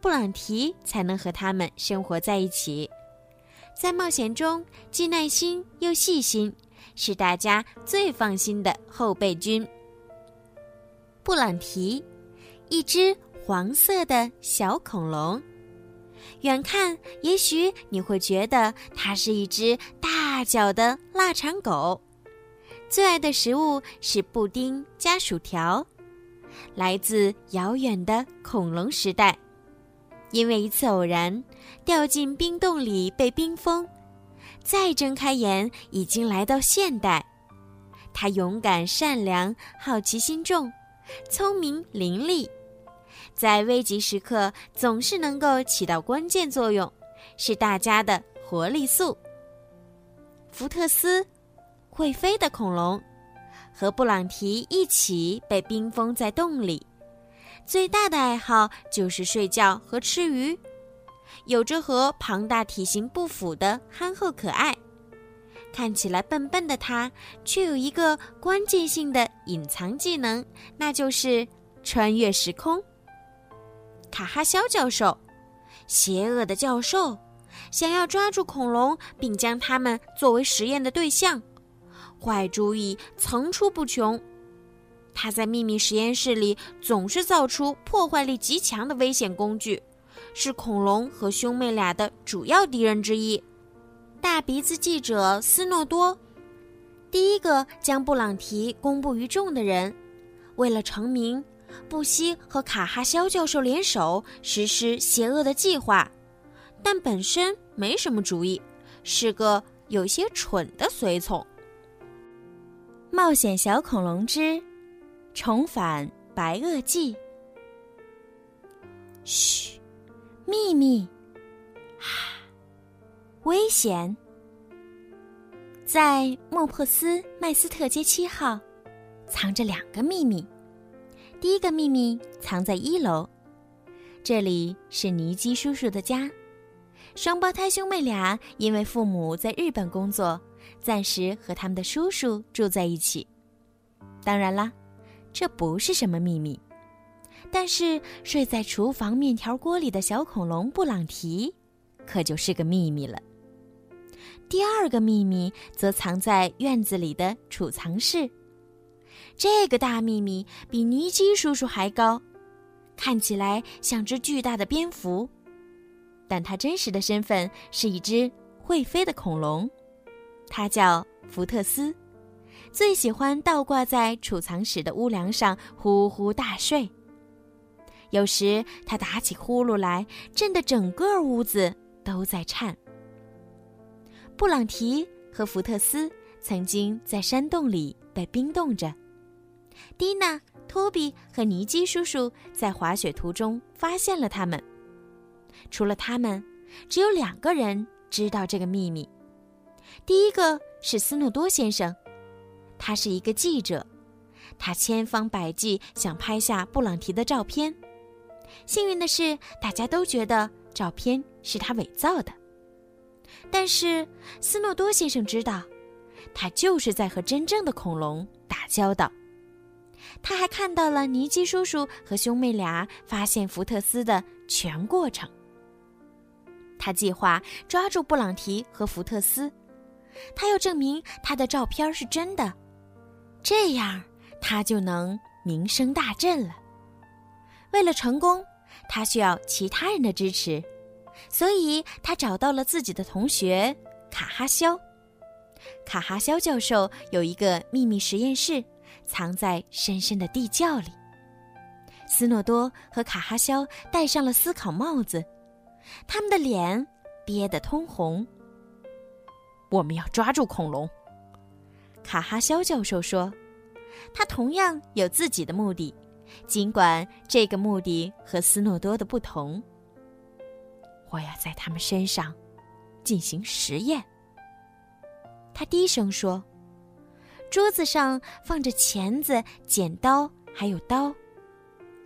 布朗提才能和他们生活在一起，在冒险中既耐心又细心，是大家最放心的后备军。布朗提，一只黄色的小恐龙，远看也许你会觉得它是一只大脚的腊肠狗，最爱的食物是布丁加薯条，来自遥远的恐龙时代。因为一次偶然，掉进冰洞里被冰封，再睁开眼，已经来到现代。他勇敢、善良、好奇心重，聪明伶俐，在危急时刻总是能够起到关键作用，是大家的活力素。福特斯，会飞的恐龙，和布朗提一起被冰封在洞里。最大的爱好就是睡觉和吃鱼，有着和庞大体型不符的憨厚可爱。看起来笨笨的他，却有一个关键性的隐藏技能，那就是穿越时空。卡哈肖教授，邪恶的教授，想要抓住恐龙并将它们作为实验的对象，坏主意层出不穷。他在秘密实验室里总是造出破坏力极强的危险工具，是恐龙和兄妹俩的主要敌人之一。大鼻子记者斯诺多，第一个将布朗提公布于众的人，为了成名，不惜和卡哈肖教授联手实施邪恶的计划，但本身没什么主意，是个有些蠢的随从。冒险小恐龙之。重返白垩纪。嘘，秘密，啊，危险！在莫珀斯麦斯特街七号，藏着两个秘密。第一个秘密藏在一楼，这里是尼基叔叔的家。双胞胎兄妹俩因为父母在日本工作，暂时和他们的叔叔住在一起。当然啦。这不是什么秘密，但是睡在厨房面条锅里的小恐龙布朗提，可就是个秘密了。第二个秘密则藏在院子里的储藏室。这个大秘密比尼基叔叔还高，看起来像只巨大的蝙蝠，但它真实的身份是一只会飞的恐龙，它叫福特斯。最喜欢倒挂在储藏室的屋梁上呼呼大睡。有时他打起呼噜来，震得整个屋子都在颤。布朗提和福特斯曾经在山洞里被冰冻着，蒂娜、托比和尼基叔叔在滑雪途中发现了他们。除了他们，只有两个人知道这个秘密。第一个是斯诺多先生。他是一个记者，他千方百计想拍下布朗提的照片。幸运的是，大家都觉得照片是他伪造的。但是斯诺多先生知道，他就是在和真正的恐龙打交道。他还看到了尼基叔叔和兄妹俩发现福特斯的全过程。他计划抓住布朗提和福特斯，他要证明他的照片是真的。这样，他就能名声大振了。为了成功，他需要其他人的支持，所以他找到了自己的同学卡哈肖。卡哈肖教授有一个秘密实验室，藏在深深的地窖里。斯诺多和卡哈肖戴上了思考帽子，他们的脸憋得通红。我们要抓住恐龙，卡哈肖教授说。他同样有自己的目的，尽管这个目的和斯诺多的不同。我要在他们身上进行实验。他低声说：“桌子上放着钳子、剪刀，还有刀，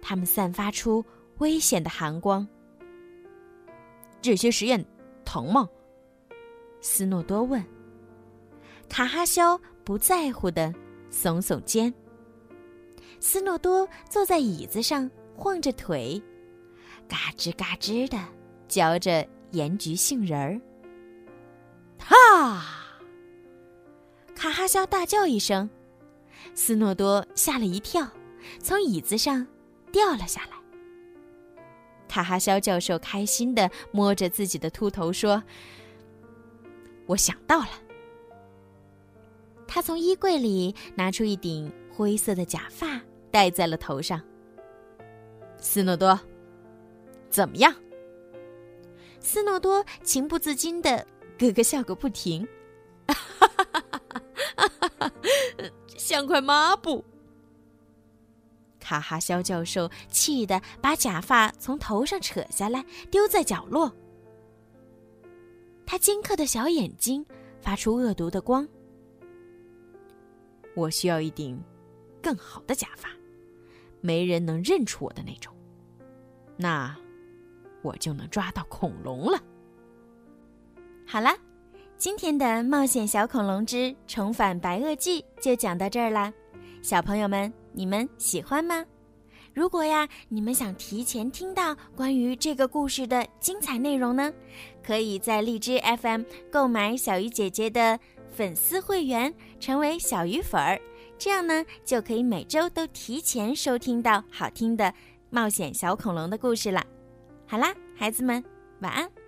它们散发出危险的寒光。这些实验疼吗？”斯诺多问。卡哈肖不在乎的。耸耸肩，斯诺多坐在椅子上，晃着腿，嘎吱嘎吱的嚼着盐焗杏仁儿。哈！卡哈肖大叫一声，斯诺多吓了一跳，从椅子上掉了下来。卡哈肖教授开心的摸着自己的秃头说：“我想到了。”他从衣柜里拿出一顶灰色的假发，戴在了头上。斯诺多，怎么样？斯诺多情不自禁的咯咯笑个不停，哈哈哈哈哈！像块抹布。卡哈肖教授气得把假发从头上扯下来，丢在角落。他尖刻的小眼睛发出恶毒的光。我需要一顶更好的假发，没人能认出我的那种。那我就能抓到恐龙了。好了，今天的《冒险小恐龙之重返白垩纪》就讲到这儿啦。小朋友们，你们喜欢吗？如果呀，你们想提前听到关于这个故事的精彩内容呢，可以在荔枝 FM 购买小鱼姐姐的。粉丝会员成为小鱼粉儿，这样呢就可以每周都提前收听到好听的冒险小恐龙的故事了。好啦，孩子们，晚安。